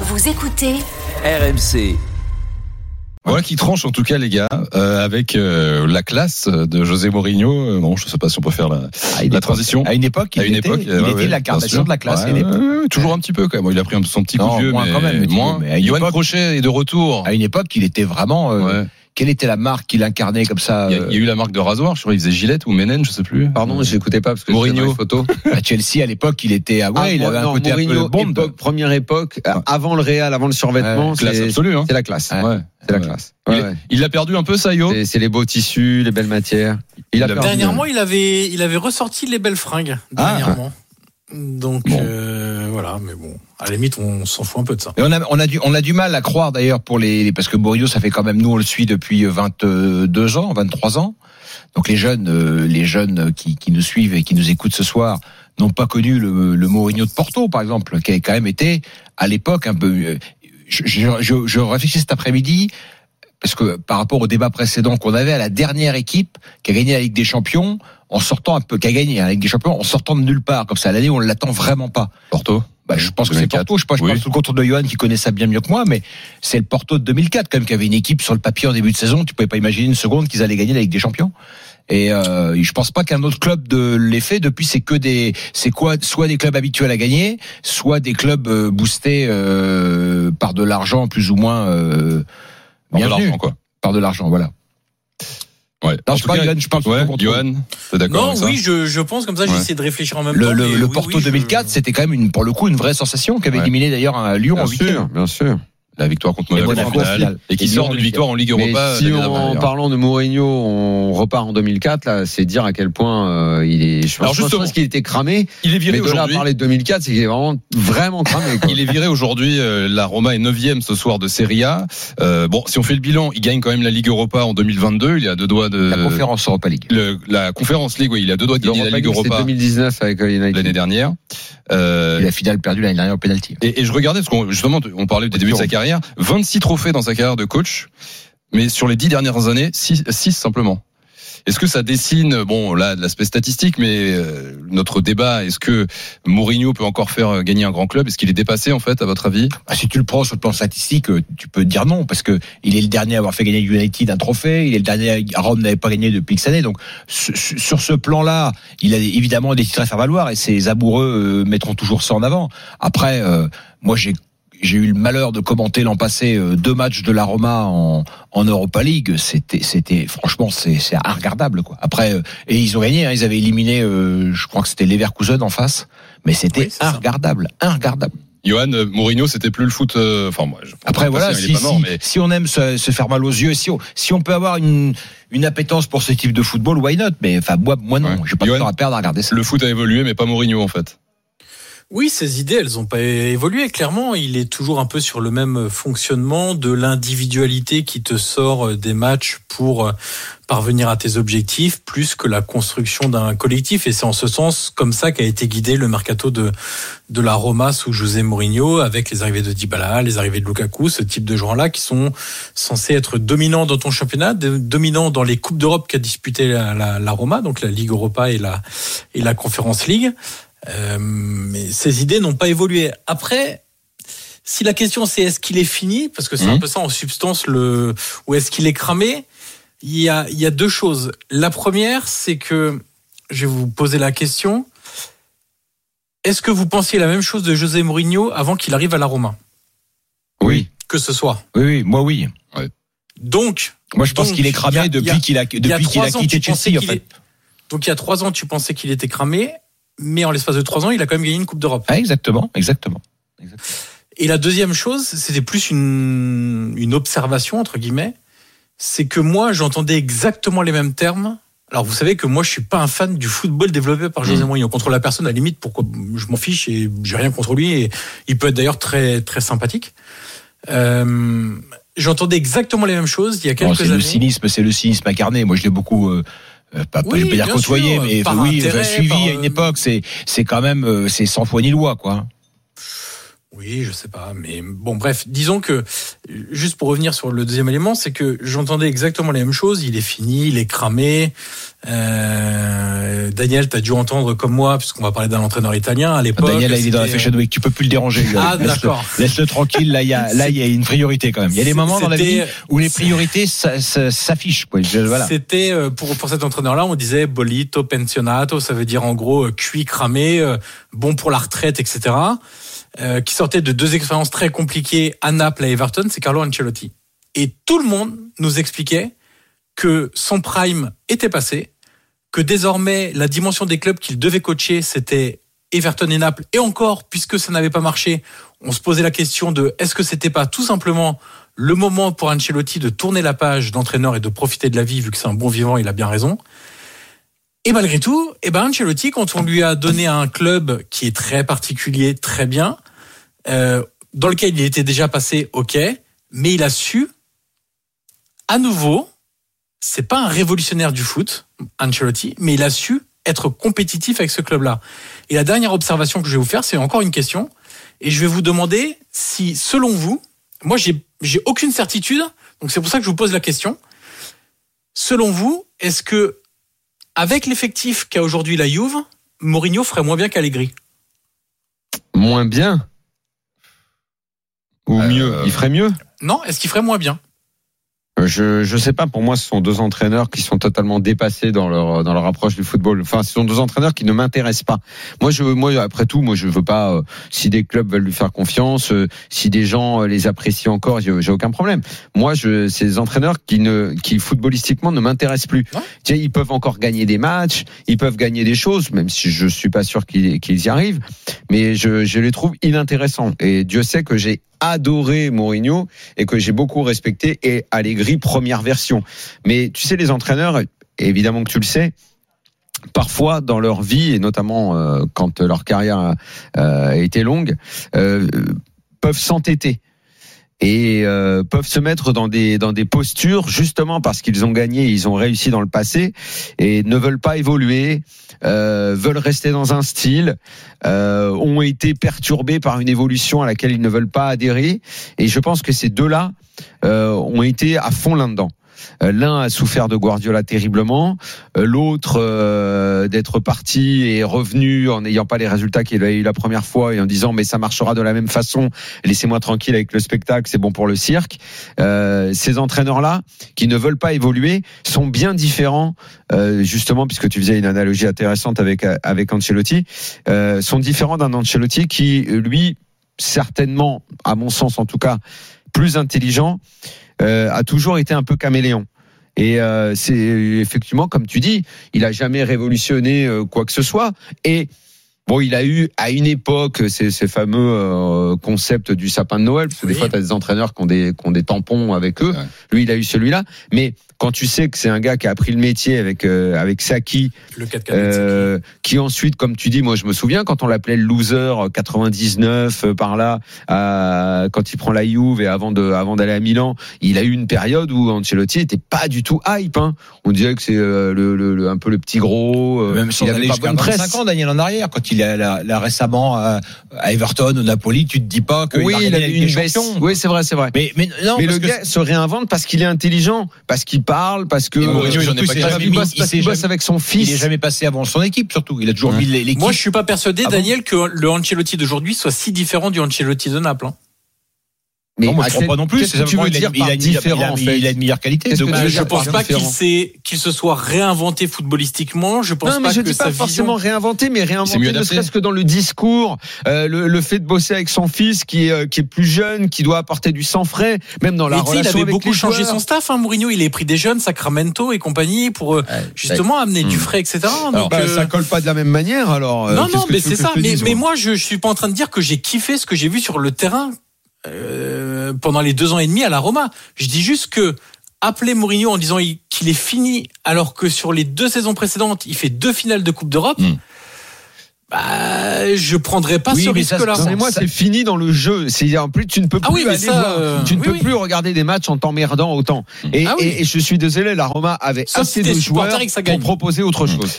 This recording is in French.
Vous écoutez RMC. Voilà qui tranche en tout cas les gars euh, avec euh, la classe de José Mourinho. Euh, bon, je sais pas si on peut faire la, la transition. À une époque, il À une était, époque, il ouais, était ouais, l'incarnation de la classe. à Ouais, une époque. ouais, ouais, toujours un petit peu quand même. Il a pris son petit coup Non, de vieux, moins mais quand même, mais moins. mais à une Johan époque- Crochet est de retour. À une époque, il était vraiment. euh, Ouais. Quelle était la marque qu'il incarnait comme ça Il y, a, euh, il y a eu la marque de rasoir. Je crois qu'il faisait Gillette ou Ménène, je sais plus. Pardon, je n'écoutais pas parce que Mourinho. j'étais dans les photos. À Chelsea, à l'époque, il était. Ah ouais, Ah, il avait non, un côté Mourinho, un peu Bond. époque, première époque, euh, avant le Real, avant le survêtement, Ouais, Classe c'est absolue. Hein. c'est la classe. Ouais. Ouais. C'est la classe. Il Ouais, est- ouais. Il l'a perdu un peu, Sayo. C'est- C'est les beaux tissus, les belles matières. Il Il a- perdu. Dernièrement, il avait, il avait ressorti les belles fringues. Ah. Donc Bon. euh, voilà, mais bon, à la limite, on s'en fout un peu de ça. Et on a, on a du, on a du mal à croire d'ailleurs pour les, parce que Mourinho, ça fait quand même nous, on le suit depuis 22 ans, 23 ans. Donc les jeunes, euh, les jeunes qui, qui nous suivent et qui nous écoutent ce soir n'ont pas connu le, le Mourinho de Porto, par exemple, qui a quand même été à l'époque un peu. euh, Je, je, je, je réfléchis cet après-midi parce que par rapport au débat précédent qu'on avait à la dernière équipe qui a gagné la Ligue des Champions en sortant un peu, qui a gagné la Ligue des Champions en sortant de nulle part, comme ça l'année où on l'attend vraiment pas. Porto. Bah, je pense que c'est 2004. Porto. Je sais pas, je Oui. parle sous le contrôle de Johan qui connaît ça bien mieux que moi, mais c'est le Porto de 2004 quand même qui avait une équipe sur le papier en début de saison. Tu pouvais pas imaginer une seconde qu'ils allaient gagner la Ligue des Champions. Et euh, je pense pas qu'un autre club de l'ait fait. Depuis, c'est que des, c'est quoi, soit des clubs habituels à gagner, soit des clubs euh, boostés euh, par de l'argent plus ou moins euh, Par de l'argent, quoi. par de l'argent. Voilà. Ouais. Non, je parle, cas, Johan, je parle Ouais. Johan, t'es d'accord Non, avec ça oui, je, je pense comme ça, j'ai Ouais. essayé de réfléchir en même Le, temps. le, mais le oui, Porto oui, je- 2004, c'était quand même une, pour le coup une vraie sensation qui avait Ouais. éliminé d'ailleurs un Lyon Bien en huitième. sûr, bien sûr. La victoire contre Et Monaco, en finale, et qui sort d'une victoire en Ligue Mais Europa. si en parlant de Mourinho, on repart en 2004, là, c'est dire à quel point euh, il est. Je Alors, pense, je justement. pense qu'il était cramé. Il est viré Mais de là à aujourd'hui. parler de 2004, c'est qu'il est vraiment, vraiment cramé. Quoi. Il est viré aujourd'hui. euh, La Roma est 9 ce soir de Serie A. Euh, bon, si on fait le bilan, il gagne quand même la Ligue Europa en 2022. Il à deux doigts de La conférence Europa League. le- la conférence League. Oui, il à deux doigts de gagner la Ligue Europa 2019 avec euh, l'année dernière. Euh, Et la finale perdue l'année dernière au penalty. et, et je regardais parce qu'on justement on parlait des débuts de sa carrière. 26 trophées dans sa carrière de coach, mais sur les dix dernières années, 6 simplement. Est-ce que ça dessine, bon, là, l'aspect statistique, mais euh, notre débat, est-ce que Mourinho peut encore faire euh, gagner un grand club? Est-ce qu'il est dépassé, en fait, à votre avis? Ah, si tu le prends sur le plan statistique, euh, tu peux dire non, parce que il est le dernier à avoir fait gagner United un trophée, il est le dernier à Rome n'avait pas gagné depuis X années, donc su- su- sur ce plan-là, il a évidemment des titres à faire valoir, et ses amoureux mettront toujours ça en avant. Après, moi j'ai j'ai eu le malheur de commenter l'an passé euh, deux matchs de la Roma en, en Europa League. C'était, c'était franchement, c'est, c'est regardable quoi. Après, euh, et ils ont gagné. hein, ils avaient éliminé, euh, je crois que c'était Leverkusen en face, mais c'était Oui, regardable, regardable. Johan, euh, Mourinho, c'était plus le foot. euh, Enfin, moi, je Après voilà, si, mort, si- mais si on aime se, se faire mal aux yeux, si on, si on peut avoir une, une appétence pour ce type de football, why not? Mais enfin moi, moi non, Ouais. j'ai pas de Johan, temps à perdre à regarder ça. le foot a évolué, mais pas Mourinho, en fait. Oui, ces idées, elles n'ont pas évolué. Clairement, il est toujours un peu sur le même fonctionnement de l'individualité qui te sort des matchs pour parvenir à tes objectifs, plus que la construction d'un collectif. Et c'est en ce sens, comme ça, qu'a été guidé le mercato de, de la Roma sous José Mourinho, avec les arrivées de Dybala, les arrivées de Lukaku, ce type de joueurs-là qui sont censés être dominants dans ton championnat, dominants dans les coupes d'Europe qu'a disputé la, la, la Roma, donc la Ligue Europa et la, et la Conference League. Euh, mais ces idées n'ont pas évolué. Après, si la question c'est est-ce qu'il est fini, parce que c'est un Mhm. peu ça en substance, le, ou est-ce qu'il est cramé, il y a, il y a deux choses. La première, c'est que, je vais vous poser la question, est-ce que vous pensiez la même chose de José Mourinho avant qu'il arrive à la Roma? Oui, Que ce soit. oui, oui, moi oui. Donc, Moi je pense qu'il est cramé a- depuis qu'il a depuis qu'il a quitté Chelsea en fait. est- donc il y a trois ans, tu pensais qu'il était cramé, mais en l'espace de trois ans, il a quand même gagné une Coupe d'Europe. Ah, exactement, exactement. Et la deuxième chose, c'était plus une, une observation, entre guillemets, c'est que moi, j'entendais exactement les mêmes termes. Alors, vous savez que moi, je suis pas un fan du football développé par José Mourinho. Contre la personne, à la limite, pourquoi je m'en fiche et j'ai rien contre lui. Et il peut être d'ailleurs très, très sympathique. Euh, j'entendais exactement les mêmes choses il y a Bon, quelques c'est le années. cynisme, c'est le cynisme incarné. Moi je l'ai beaucoup. euh, pas, pas- Oui, je pas dire côtoyé, sûr, mais oui, intérêt, suivi par, à une euh, époque, c'est c'est quand même euh, c'est sans foi ni loi quoi. Oui, je sais pas, mais bon, bref, disons que juste pour revenir sur le deuxième élément, c'est que j'entendais exactement la même chose. Il est fini, il est cramé. Euh, Daniel, t'as dû entendre comme moi, puisqu'on va parler d'un entraîneur italien à l'époque. Daniel, là, il est dans la Fashion Week. Tu peux plus le déranger. Ah, d'accord. Laisse-le tranquille. Là, il y a, là, il y a une priorité quand même. Il y a des moments dans la vie où les priorités s'affichent. Voilà. C'était euh, pour pour cet entraîneur-là, on disait bolito pensionato, ça veut dire en gros euh, cuit cramé, euh, bon pour la retraite, etc. Euh, qui sortait de deux expériences très compliquées à Naples et à Everton, c'est Carlo Ancelotti. Et tout le monde nous expliquait que son prime était passé, que désormais la dimension des clubs qu'il devait coacher, c'était Everton et Naples. Et encore, puisque ça n'avait pas marché, on se posait la question de est-ce que c'était pas tout simplement le moment pour Ancelotti de tourner la page d'entraîneur et de profiter de la vie, vu que c'est un bon vivant, il a bien raison. Et malgré tout, eh ben Ancelotti, quand on lui a donné un club qui est très particulier, très bien, euh, dans lequel il était déjà passé, ok, mais il a su, à nouveau, c'est pas un révolutionnaire du foot, Ancelotti, mais il a su être compétitif avec ce club-là. Et la dernière observation que je vais vous faire, c'est encore une question, et je vais vous demander si, selon vous, moi j'ai aucune certitude, donc c'est pour ça que je vous pose la question. Selon vous, est-ce que avec l'effectif qu'a aujourd'hui la Juve, Mourinho ferait moins bien qu'Allegri? Moins bien Ou Euh, mieux Il ferait mieux Non, est-ce qu'il ferait moins bien? Je je sais pas. Pour moi, ce sont deux entraîneurs qui sont totalement dépassés dans leur dans leur approche du football. Enfin, ce sont deux entraîneurs qui ne m'intéressent pas. Moi, je moi après tout, moi je veux pas. euh, si des clubs veulent lui faire confiance, euh, si des gens euh, les apprécient encore, j'ai j'ai aucun problème. Moi, je c'est des entraîneurs qui ne qui footballistiquement ne m'intéressent plus. Ouais. Tu sais, ils peuvent encore gagner des matchs, ils peuvent gagner des choses, même si je suis pas sûr qu'ils qu'ils y arrivent. Mais je je les trouve inintéressants. Et Dieu sait que j'ai adoré Mourinho et que j'ai beaucoup respecté et Allegri première version. Mais tu sais les entraîneurs évidemment que tu le sais parfois dans leur vie et notamment euh, quand leur carrière euh, a été longue euh, peuvent s'entêter et euh, peuvent se mettre dans des dans des postures justement parce qu'ils ont gagné, ils ont réussi dans le passé et ne veulent pas évoluer, euh, veulent rester dans un style, euh, ont été perturbés par une évolution à laquelle ils ne veulent pas adhérer. Et je pense que ces deux-là euh, ont été à fond là-dedans. Euh, L'un a souffert de Guardiola terriblement, euh, l'autre euh, d'être parti et revenu en n'ayant pas les résultats qu'il a eu la première fois et en disant mais ça marchera de la même façon, laissez-moi tranquille avec le spectacle, c'est bon pour le cirque. Ces entraîneurs-là qui ne veulent pas évoluer sont bien différents, justement puisque tu faisais une analogie intéressante avec avec Ancelotti, sont différents d'un Ancelotti qui lui certainement, à mon sens en tout cas, plus intelligent, a toujours été un peu caméléon. Et euh, c'est effectivement, comme tu dis, il a jamais révolutionné euh, quoi que ce soit. Et bon, il a eu à une époque ces, ces fameux euh, concepts du sapin de Noël, parce que des fois, tu as des entraîneurs qui ont des, qui ont des tampons avec eux. Ouais. Lui, il a eu celui-là. Mais quand tu sais que c'est un gars qui a appris le métier avec euh, avec Saki, Le 4 euh, qui ensuite, comme tu dis, moi je me souviens quand on l'appelait le loser euh, 99 euh, par là, euh, quand il prend la Juve et avant de avant d'aller à Milan, il a eu une période où Ancelotti était pas du tout hype. Hein. On dirait que c'est euh, le, le- le- un peu le petit gros. euh, Même si il on avait allait pas jusqu'à bonne 25 presse. ans, Daniel en arrière, quand il est là, là récemment à, Everton, au Napoli, tu te dis pas que Oui, il a eu une baisse. Oui, c'est vrai, c'est vrai. Mais, mais non, Mais parce le que gars se réinvente parce qu'il est intelligent, parce qu'il parle, parce que Mourinho, euh, il en est surtout, pas c'est capable. jamais il mis- bosse, il parce s'est qu'il bosse jamais- avec son il est fils. jamais passé avant son équipe, surtout. Il a toujours Ouais. mis l'équipe. Moi, je suis pas persuadé, Ah bon Daniel, que le Ancelotti d'aujourd'hui soit si différent du Ancelotti de Naples. Mais non, moi, je crois pas non plus. C'est que tu veux il a- dire il a il a- il a- fait Il a une meilleure qualité. Donc, que Bah, je pense pas qu'il différent? S'est, qu'il se soit réinventé footballistiquement. Je pense non, mais pas je que dis pas vision. forcément réinventer, mais mieux ne serait-ce que dans le discours, euh, le, le fait de bosser avec son fils qui est, euh, qui est plus jeune, qui doit apporter du sang frais, même dans la Mais sais, il relation avait avec beaucoup changé joueurs. son staff, hein, Mourinho. Il a pris des jeunes, Sacramento et compagnie, pour euh, justement amener du Hmm. frais, etc. Donc, Bah, ça colle pas de la même manière, alors. non, non, mais c'est ça. Mais, moi je, je suis pas en train de dire que j'ai kiffé ce que j'ai vu sur le terrain euh, pendant les deux ans et demi à la Roma. Je dis juste que appeler Mourinho en disant il- qu'il est fini alors que sur les deux saisons précédentes, il fait deux finales de Coupe d'Europe. Hmm. Bah, je prendrais pas Oui, ce risque-là. Mais moi, c'est fini dans le jeu. C'est en plus, tu ne peux plus Ah oui, mais aller ça, voir. euh, tu ne oui, peux oui. plus regarder des matchs en t'emmerdant autant. Et, Ah oui. et, et je suis désolé, la Roma avait Sauf assez de joueurs pour proposer autre chose.